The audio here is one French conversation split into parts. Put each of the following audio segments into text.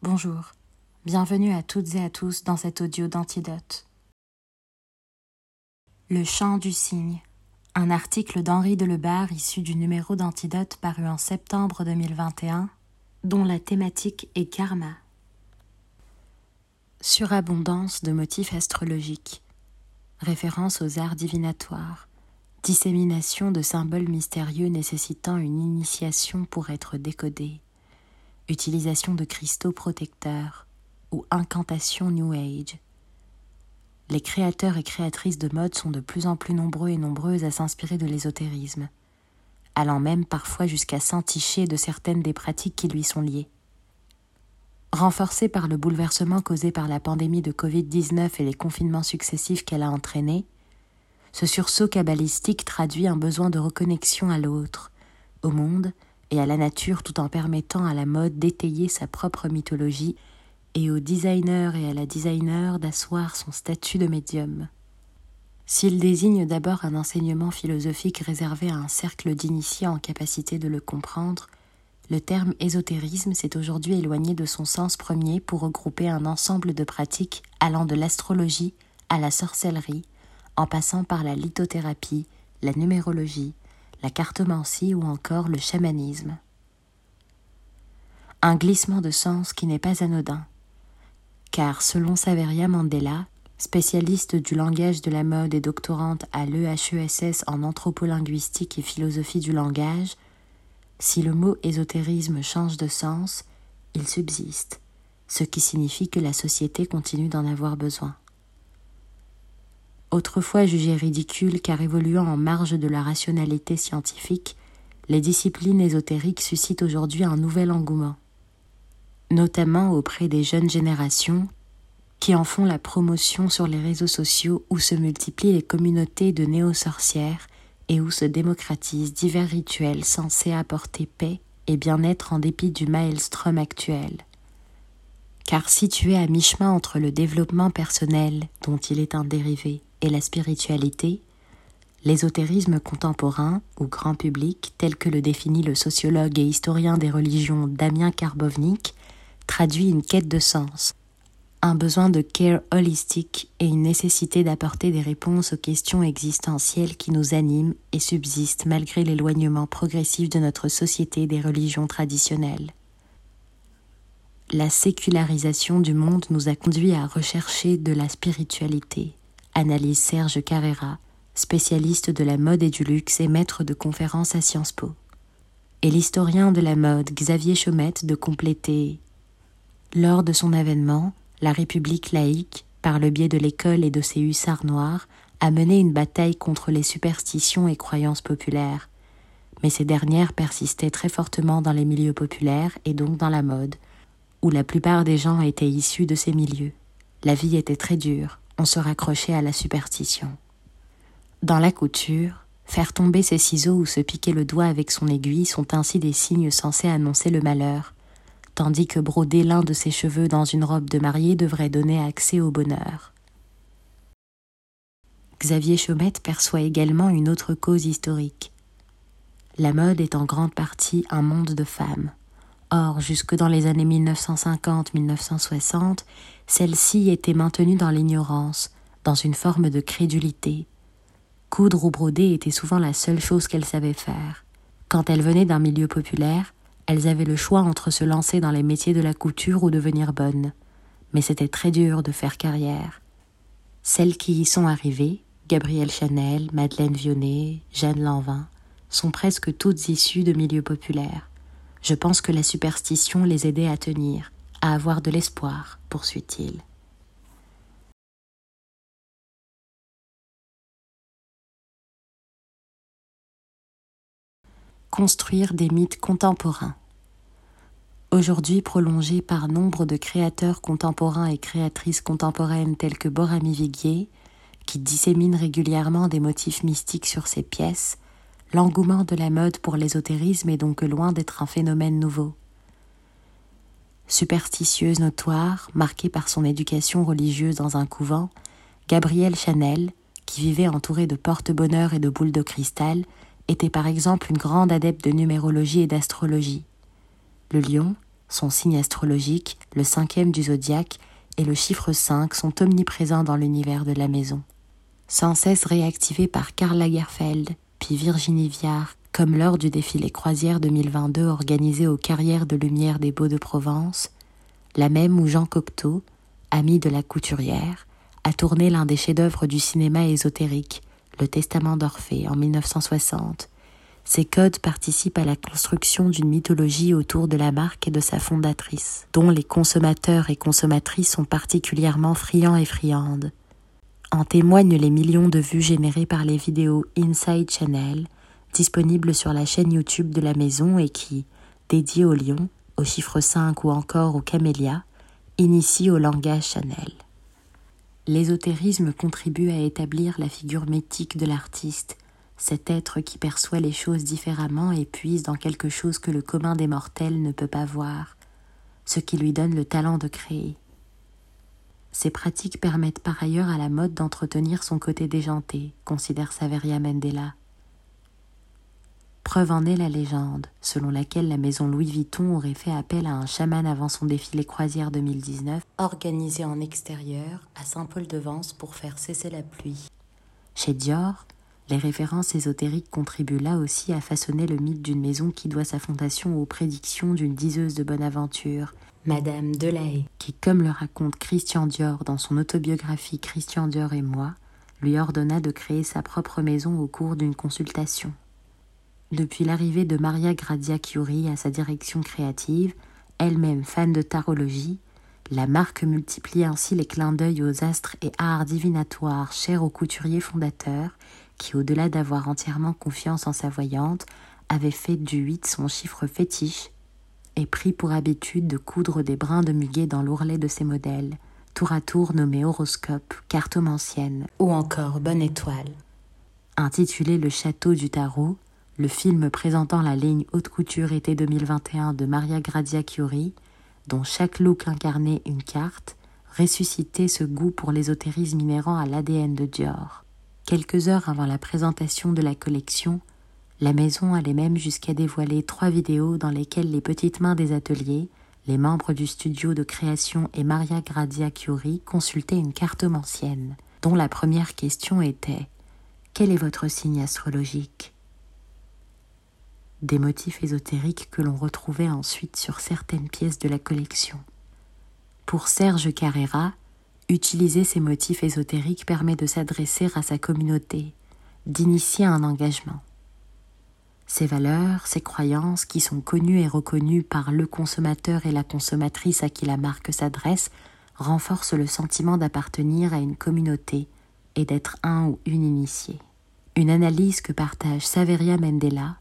Bonjour, bienvenue à toutes et à tous dans cet audio d'Antidote. Le chant du cygne, un article d'Henri Delebarre issu du numéro d'Antidote paru en septembre 2021, dont la thématique est karma. Surabondance de motifs astrologiques, référence aux arts divinatoires, dissémination de symboles mystérieux nécessitant une initiation pour être décodés utilisation de cristaux protecteurs ou incantation New Age. Les créateurs et créatrices de mode sont de plus en plus nombreux et nombreuses à s'inspirer de l'ésotérisme, allant même parfois jusqu'à s'enticher de certaines des pratiques qui lui sont liées. Renforcée par le bouleversement causé par la pandémie de Covid-19 et les confinements successifs qu'elle a entraînés, ce sursaut kabbalistique traduit un besoin de reconnexion à l'autre, au monde et à la nature tout en permettant à la mode d'étayer sa propre mythologie et au designer et à la designer d'asseoir son statut de médium. S'il désigne d'abord un enseignement philosophique réservé à un cercle d'initiés en capacité de le comprendre, le terme ésotérisme s'est aujourd'hui éloigné de son sens premier pour regrouper un ensemble de pratiques allant de l'astrologie à la sorcellerie, en passant par la lithothérapie, la numérologie, la cartomancie ou encore le chamanisme. Un glissement de sens qui n'est pas anodin, car selon Saveria Mandela, spécialiste du langage de la mode et doctorante à l'EHESS en anthropolinguistique et philosophie du langage, si le mot ésotérisme change de sens, il subsiste, ce qui signifie que la société continue d'en avoir besoin autrefois jugées ridicules car évoluant en marge de la rationalité scientifique, les disciplines ésotériques suscitent aujourd'hui un nouvel engouement, notamment auprès des jeunes générations qui en font la promotion sur les réseaux sociaux où se multiplient les communautés de néo-sorcières et où se démocratisent divers rituels censés apporter paix et bien-être en dépit du maelstrom actuel. Car situé à mi-chemin entre le développement personnel, dont il est un dérivé, et la spiritualité, l'ésotérisme contemporain ou grand public, tel que le définit le sociologue et historien des religions Damien Karbovnik, traduit une quête de sens, un besoin de care holistique et une nécessité d'apporter des réponses aux questions existentielles qui nous animent et subsistent malgré l'éloignement progressif de notre société des religions traditionnelles. La sécularisation du monde nous a conduit à rechercher de la spiritualité, analyse Serge Carrera, spécialiste de la mode et du luxe et maître de conférences à Sciences Po. Et l'historien de la mode Xavier Chaumette de compléter Lors de son avènement, la République laïque, par le biais de l'école et de ses hussards noirs, a mené une bataille contre les superstitions et croyances populaires. Mais ces dernières persistaient très fortement dans les milieux populaires et donc dans la mode, où la plupart des gens étaient issus de ces milieux. La vie était très dure, on se raccrochait à la superstition. Dans la couture, faire tomber ses ciseaux ou se piquer le doigt avec son aiguille sont ainsi des signes censés annoncer le malheur, tandis que broder l'un de ses cheveux dans une robe de mariée devrait donner accès au bonheur. Xavier Chaumette perçoit également une autre cause historique. La mode est en grande partie un monde de femmes. Or, jusque dans les années 1950-1960, celle-ci était maintenue dans l'ignorance, dans une forme de crédulité. Coudre ou broder était souvent la seule chose qu'elles savaient faire. Quand elles venaient d'un milieu populaire, elles avaient le choix entre se lancer dans les métiers de la couture ou devenir bonnes. Mais c'était très dur de faire carrière. Celles qui y sont arrivées, Gabrielle Chanel, Madeleine Vionnet, Jeanne Lanvin, sont presque toutes issues de milieux populaires. Je pense que la superstition les aidait à tenir, à avoir de l'espoir, poursuit-il. Construire des mythes contemporains. Aujourd'hui prolongés par nombre de créateurs contemporains et créatrices contemporaines tels que Borami Viguier, qui disséminent régulièrement des motifs mystiques sur ses pièces, l'engouement de la mode pour l'ésotérisme est donc loin d'être un phénomène nouveau. Superstitieuse notoire, marquée par son éducation religieuse dans un couvent, Gabrielle Chanel, qui vivait entourée de porte-bonheur et de boules de cristal, était par exemple une grande adepte de numérologie et d'astrologie. Le lion, Son signe astrologique, le cinquième du zodiaque, et le chiffre 5 sont omniprésents dans l'univers de la maison. Sans cesse réactivés par Karl Lagerfeld, puis Virginie Viard, comme lors du défilé croisière 2022 organisé aux Carrières de Lumière des Beaux de Provence, la même où Jean Cocteau, ami de la couturière, a tourné l'un des chefs-d'œuvre du cinéma ésotérique, Le Testament d'Orphée, en 1960. Ces codes participent à la construction d'une mythologie autour de la marque et de sa fondatrice, dont les consommateurs et consommatrices sont particulièrement friands et friandes. En témoignent les millions de vues générées par les vidéos Inside Channel, disponibles sur la chaîne YouTube de la maison et qui, dédiées au lion, au chiffre 5 ou encore au camélia, initient au langage Chanel. L'ésotérisme contribue à établir la figure mythique de l'artiste, cet être qui perçoit les choses différemment et puise dans quelque chose que le commun des mortels ne peut pas voir, ce qui lui donne le talent de créer. Ces pratiques permettent par ailleurs à la mode d'entretenir son côté déjanté, considère Saveria Mendela. Preuve en est la légende, selon laquelle la maison Louis Vuitton aurait fait appel à un chaman avant son défilé croisière 2019, organisé en extérieur à Saint-Paul-de-Vence pour faire cesser la pluie. Chez Dior, les références ésotériques contribuent là aussi à façonner le mythe d'une maison qui doit sa fondation aux prédictions d'une diseuse de bonne aventure, Madame Delahaye, qui, comme le raconte Christian Dior dans son autobiographie Christian Dior et moi, lui ordonna de créer sa propre maison au cours d'une consultation. Depuis l'arrivée de Maria Grazia Chiuri à sa direction créative, elle-même fan de tarologie, la marque multiplie ainsi les clins d'œil aux astres et arts divinatoires chers au couturier fondateur qui, au-delà d'avoir entièrement confiance en sa voyante, avait fait du 8 son chiffre fétiche et pris pour habitude de coudre des brins de muguet dans l'ourlet de ses modèles, tour à tour nommés horoscope, cartomancienne ou encore bonne étoile. Intitulé Le Château du Tarot, le film présentant la ligne haute couture été 2021 de Maria Grazia Chiuri, dont chaque look incarnait une carte, ressuscitait ce goût pour l'ésotérisme inhérent à l'ADN de Dior. Quelques heures avant la présentation de la collection, la maison allait même jusqu'à dévoiler trois vidéos dans lesquelles les petites mains des ateliers, les membres du studio de création et Maria Grazia Chiuri consultaient une cartomancienne, dont la première question était Quel est votre signe astrologique? Des motifs ésotériques que l'on retrouvait ensuite sur certaines pièces de la collection. Pour Serge Carrera, utiliser ces motifs ésotériques permet de s'adresser à sa communauté, d'initier un engagement. Ces valeurs, ces croyances qui sont connues et reconnues par le consommateur et la consommatrice à qui la marque s'adresse renforcent le sentiment d'appartenir à une communauté et d'être un ou une initiée. Une analyse que partage Saveria Mendela,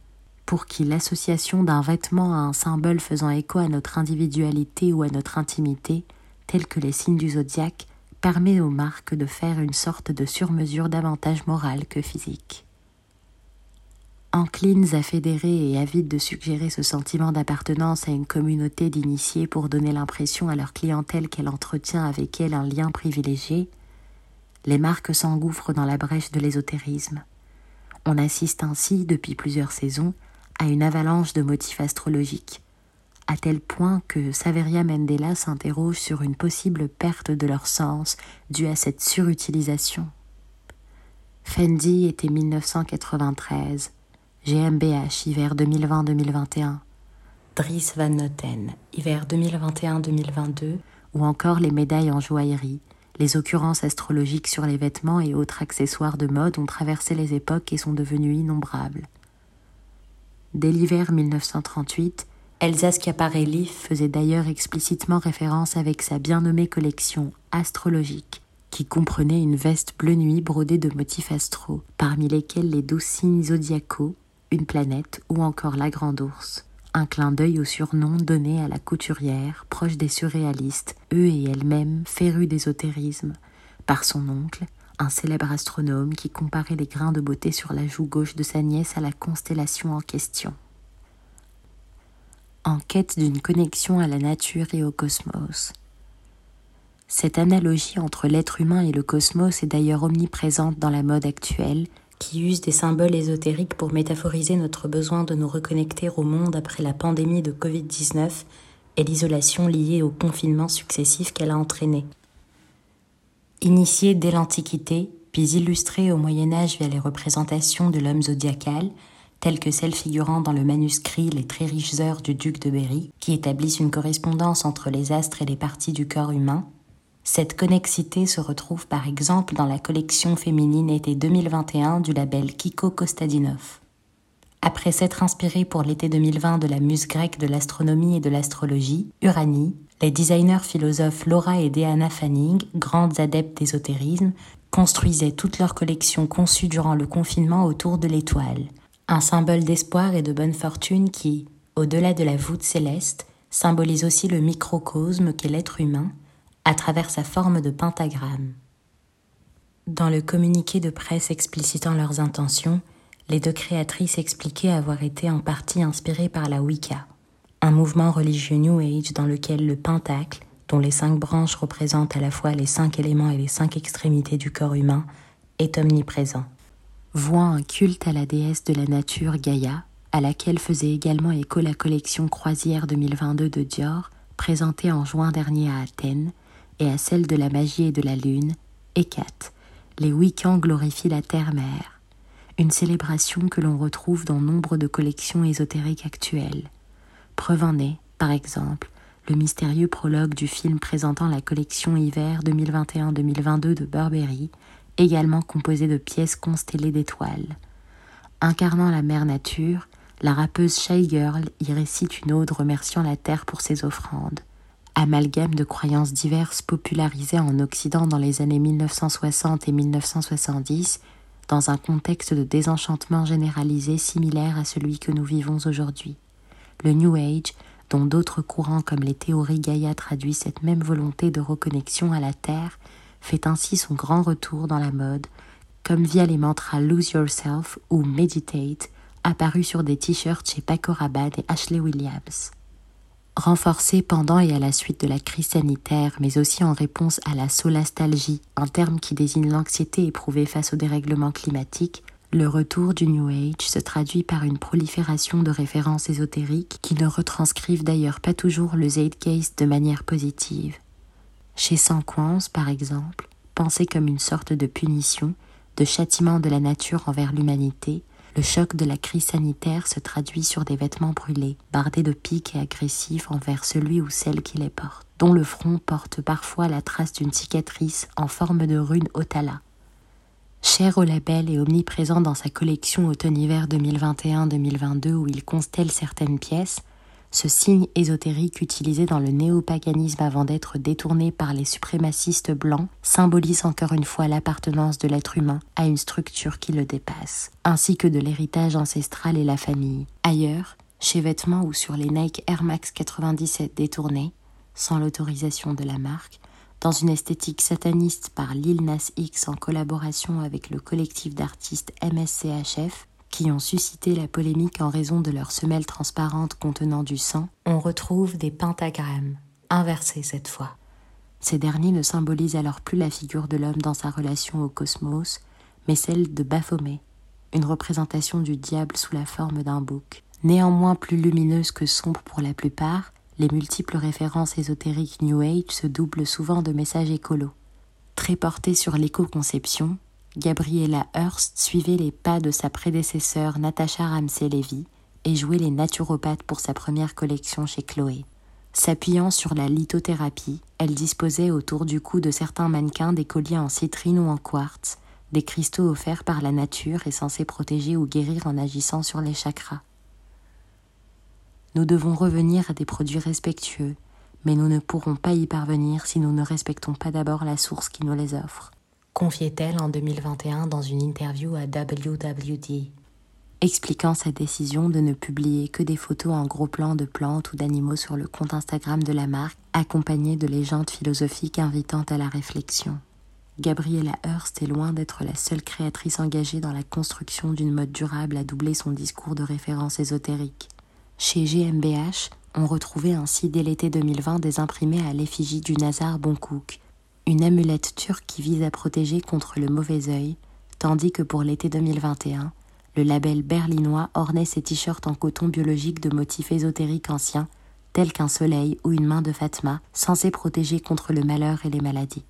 pour qui l'association d'un vêtement à un symbole faisant écho à notre individualité ou à notre intimité, tels que les signes du zodiaque, permet aux marques de faire une sorte de surmesure davantage morale que physique. Enclines à fédérer et avides de suggérer ce sentiment d'appartenance à une communauté d'initiés pour donner l'impression à leur clientèle qu'elle entretient avec elle un lien privilégié, les marques s'engouffrent dans la brèche de l'ésotérisme. On assiste ainsi, depuis plusieurs saisons, à une avalanche de motifs astrologiques, à tel point que Saveria Mendela s'interroge sur une possible perte de leur sens due à cette surutilisation. Fendi était 1993, GmbH hiver 2020-2021, Dries Van Noten hiver 2021-2022, ou encore les médailles en joaillerie, les occurrences astrologiques sur les vêtements et autres accessoires de mode ont traversé les époques et sont devenues innombrables. Dès l'hiver 1938, Elsa Schiaparelli faisait d'ailleurs explicitement référence avec sa bien nommée collection astrologique, qui comprenait une veste bleu nuit brodée de motifs astraux, parmi lesquels les douze signes zodiacaux, une planète ou encore la grande ours. Un clin d'œil au surnom donné à la couturière, proche des surréalistes, eux et elle-même férus d'ésotérisme, par son oncle, un célèbre astronome qui comparait les grains de beauté sur la joue gauche de sa nièce à la constellation en question. En quête d'une connexion à la nature et au cosmos. Cette analogie entre l'être humain et le cosmos est d'ailleurs omniprésente dans la mode actuelle qui use des symboles ésotériques pour métaphoriser notre besoin de nous reconnecter au monde après la pandémie de Covid-19 et l'isolation liée au confinement successif qu'elle a entraîné. Initiée dès l'Antiquité, puis illustrée au Moyen Âge via les représentations de l'homme zodiacal, telles que celles figurant dans le manuscrit Les très riches heures du duc de Berry, qui établissent une correspondance entre les astres et les parties du corps humain, cette connexité se retrouve par exemple dans la collection féminine été 2021 du label Kiko Kostadinov. Après s'être inspiré pour l'été 2020 de la muse grecque de l'astronomie et de l'astrologie, Uranie, les designers philosophes Laura et Deanna Fanning, grandes adeptes d'ésotérisme, construisaient toute leur collection conçue durant le confinement autour de l'étoile, un symbole d'espoir et de bonne fortune qui, au-delà de la voûte céleste, symbolise aussi le microcosme qu'est l'être humain, à travers sa forme de pentagramme. Dans le communiqué de presse explicitant leurs intentions, les deux créatrices expliquaient avoir été en partie inspirées par la Wicca, un mouvement religieux New Age dans lequel le pentacle, dont les cinq branches représentent à la fois les cinq éléments et les cinq extrémités du corps humain, est omniprésent. Voit un culte à la déesse de la nature Gaïa, à laquelle faisait également écho la collection croisière 2022 de Dior, présentée en juin dernier à Athènes, et à celle de la magie et de la lune, Hécate, les week-ends glorifient la terre-mère, une célébration que l'on retrouve dans nombre de collections ésotériques actuelles. Preuve en est, par exemple, le mystérieux prologue du film présentant la collection hiver 2021-2022 de Burberry, également composé de pièces constellées d'étoiles. Incarnant la mère nature, la rappeuse Shy Girl y récite une ode remerciant la terre pour ses offrandes amalgame de croyances diverses popularisées en Occident dans les années 1960 et 1970, dans un contexte de désenchantement généralisé similaire à celui que nous vivons aujourd'hui. Le New Age, dont d'autres courants comme les théories Gaïa traduisent cette même volonté de reconnexion à la Terre, fait ainsi son grand retour dans la mode, comme via les mantras Lose Yourself ou Meditate, apparus sur des t-shirts chez Paco Rabanne et Ashley Williams renforcée pendant et à la suite de la crise sanitaire, mais aussi en réponse à la solastalgie, un terme qui désigne l'anxiété éprouvée face au dérèglement climatique, le retour du New Age se traduit par une prolifération de références ésotériques qui ne retranscrivent d'ailleurs pas toujours le zeitgeist de manière positive. Chez Sanquance, par exemple, pensé comme une sorte de punition, de châtiment de la nature envers l'humanité, le choc de la crise sanitaire se traduit sur des vêtements brûlés, bardés de piques et agressifs envers celui ou celle qui les porte, dont le front porte parfois la trace d'une cicatrice en forme de rune Otala. Cher au label et omniprésent dans sa collection automne-hiver 2021-2022 où il constelle certaines pièces, ce signe ésotérique utilisé dans le néopaganisme avant d'être détourné par les suprémacistes blancs symbolise encore une fois l'appartenance de l'être humain à une structure qui le dépasse, ainsi que de l'héritage ancestral et la famille. Ailleurs, chez Vêtements ou sur les Nike Air Max 97 détournés, sans l'autorisation de la marque, dans une esthétique sataniste par Lil Nas X en collaboration avec le collectif d'artistes MSCHF, qui ont suscité la polémique en raison de leurs semelles transparentes contenant du sang, on retrouve des pentagrammes, inversés cette fois. Ces derniers ne symbolisent alors plus la figure de l'homme dans sa relation au cosmos, mais celle de Baphomet, une représentation du diable sous la forme d'un bouc. Néanmoins plus lumineuse que sombre pour la plupart, les multiples références ésotériques New Age se doublent souvent de messages écolos. Très portés sur l'éco-conception, Gabriella Hearst suivait les pas de sa prédécesseur Natasha Ramsey-Levy et jouait les naturopathes pour sa première collection chez Chloé. S'appuyant sur la lithothérapie, elle disposait autour du cou de certains mannequins des colliers en citrine ou en quartz, des cristaux offerts par la nature et censés protéger ou guérir en agissant sur les chakras. Nous devons revenir à des produits respectueux, mais nous ne pourrons pas y parvenir si nous ne respectons pas d'abord la source qui nous les offre confiait-elle en 2021 dans une interview à WWD, expliquant sa décision de ne publier que des photos en gros plan de plantes ou d'animaux sur le compte Instagram de la marque, accompagnées de légendes philosophiques invitant à la réflexion. Gabriella Hearst est loin d'être la seule créatrice engagée dans la construction d'une mode durable à doubler son discours de référence ésotérique. Chez GmbH, on retrouvait ainsi dès l'été 2020 des imprimés à l'effigie du Nazar Boncook, une amulette turque qui vise à protéger contre le mauvais œil, tandis que pour l'été 2021, le label berlinois ornait ses t-shirts en coton biologique de motifs ésotériques anciens, tel qu'un soleil ou une main de Fatma, censé protéger contre le malheur et les maladies.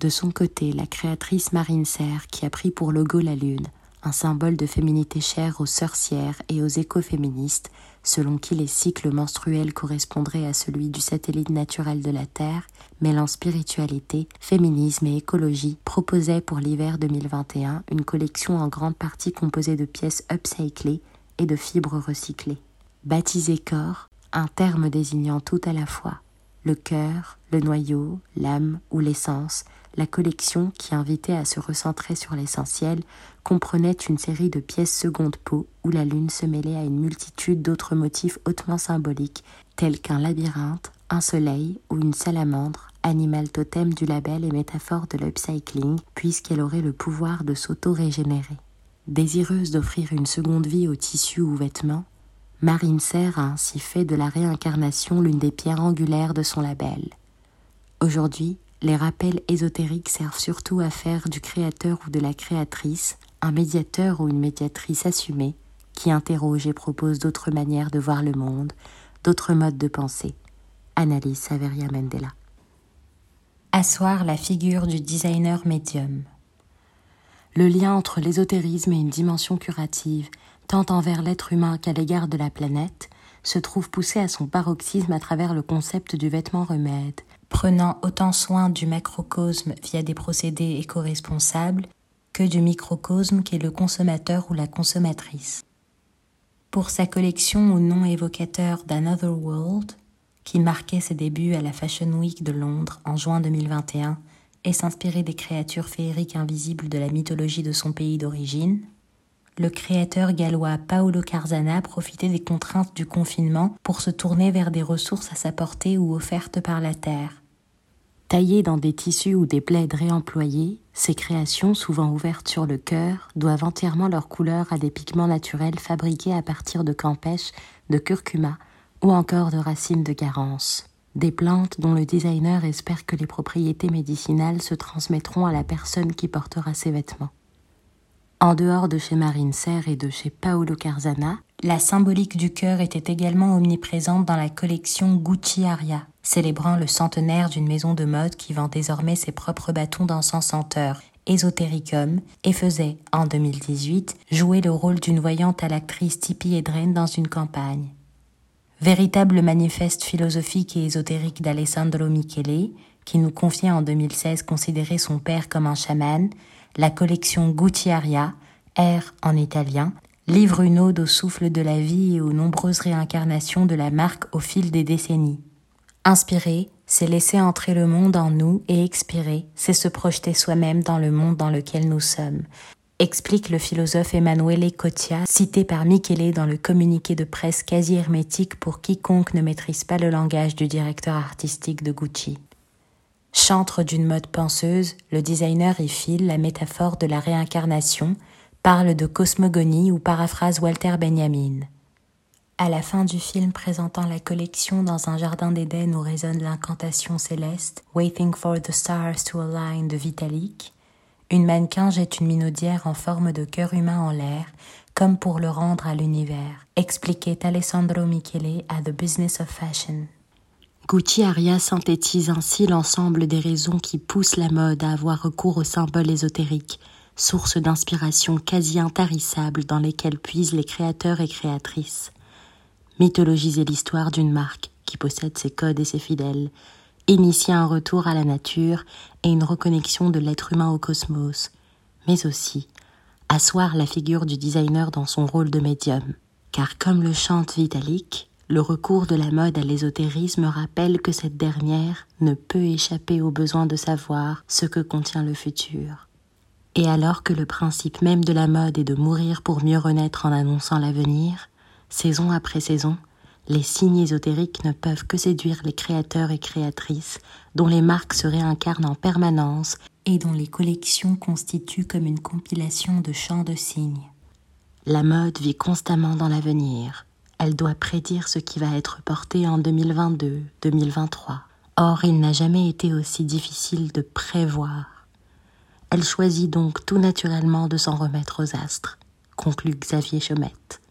De son côté, la créatrice Marine Serre, qui a pris pour logo la lune, un symbole de féminité chère aux sorcières et aux écoféministes, selon qui les cycles menstruels correspondraient à celui du satellite naturel de la Terre, mêlant spiritualité, féminisme et écologie, proposait pour l'hiver 2021 une collection en grande partie composée de pièces upcyclées et de fibres recyclées. Baptisé corps, un terme désignant tout à la fois le cœur, le noyau, l'âme ou l'essence, la collection, qui invitait à se recentrer sur l'essentiel, comprenait une série de pièces seconde peau où la lune se mêlait à une multitude d'autres motifs hautement symboliques, tels qu'un labyrinthe, un soleil ou une salamandre, animal totem du label et métaphore de l'upcycling, puisqu'elle aurait le pouvoir de s'auto-régénérer. Désireuse d'offrir une seconde vie aux tissus ou vêtements, Marine Serre a ainsi fait de la réincarnation l'une des pierres angulaires de son label. Aujourd'hui, les rappels ésotériques servent surtout à faire du créateur ou de la créatrice un médiateur ou une médiatrice assumée qui interroge et propose d'autres manières de voir le monde, d'autres modes de pensée. Analyse Saveria Mendela. Asseoir la figure du designer médium. Le lien entre l'ésotérisme et une dimension curative, tant envers l'être humain qu'à l'égard de la planète, se trouve poussé à son paroxysme à travers le concept du vêtement remède, prenant autant soin du macrocosme via des procédés éco-responsables que du microcosme qu'est le consommateur ou la consommatrice. Pour sa collection au nom évocateur d'Another World, qui marquait ses débuts à la Fashion Week de Londres en juin 2021 et s'inspirait des créatures féeriques invisibles de la mythologie de son pays d'origine, le créateur gallois Paolo Carzana profitait des contraintes du confinement pour se tourner vers des ressources à sa portée ou offertes par la terre. Taillées dans des tissus ou des plaids réemployés, ces créations, souvent ouvertes sur le cœur, doivent entièrement leur couleur à des pigments naturels fabriqués à partir de campèche, de curcuma ou encore de racines de garance. Des plantes dont le designer espère que les propriétés médicinales se transmettront à la personne qui portera ces vêtements. En dehors de chez Marine Serre et de chez Paolo Carzana, la symbolique du cœur était également omniprésente dans la collection Gucci Aria, célébrant le centenaire d'une maison de mode qui vend désormais ses propres bâtons d'encens senteur, Esotericum, et faisait, en 2018, jouer le rôle d'une voyante à l'actrice Tippi Hedren dans une campagne. Véritable manifeste philosophique et ésotérique d'Alessandro Michele, qui nous confiait en 2016 considérer son père comme un chaman, la collection Gutiaria, R en italien, livre une ode au souffle de la vie et aux nombreuses réincarnations de la marque au fil des décennies. Inspirer, c'est laisser entrer le monde en nous et expirer, c'est se projeter soi-même dans le monde dans lequel nous sommes, explique le philosophe Emanuele Cotia, cité par Michele dans le communiqué de presse quasi hermétique pour quiconque ne maîtrise pas le langage du directeur artistique de Gucci. Chantre d'une mode penseuse, le designer y file la métaphore de la réincarnation, parle de cosmogonie ou paraphrase Walter Benjamin. À la fin du film présentant la collection dans un jardin d'Éden où résonne l'incantation céleste Waiting for the Stars to Align de Vitalik, une mannequin jette une minaudière en forme de cœur humain en l'air, comme pour le rendre à l'univers, expliquait Alessandro Michele à The Business of Fashion. Gucci Aria synthétise ainsi l'ensemble des raisons qui poussent la mode à avoir recours aux symboles ésotériques, source d'inspiration quasi intarissable dans lesquelles puisent les créateurs et créatrices. Mythologiser l'histoire d'une marque qui possède ses codes et ses fidèles, initier un retour à la nature et une reconnexion de l'être humain au cosmos, mais aussi asseoir la figure du designer dans son rôle de médium. Car comme le chante Vitalik, le recours de la mode à l'ésotérisme rappelle que cette dernière ne peut échapper au besoin de savoir ce que contient le futur. Et alors que le principe même de la mode est de mourir pour mieux renaître en annonçant l'avenir, saison après saison, les signes ésotériques ne peuvent que séduire les créateurs et créatrices dont les marques se réincarnent en permanence et dont les collections constituent comme une compilation de chants de signes. La mode vit constamment dans l'avenir, elle doit prédire ce qui va être porté en 2022, 2023. Or, il n'a jamais été aussi difficile de prévoir. Elle choisit donc tout naturellement de s'en remettre aux astres, conclut Xavier Chaumette.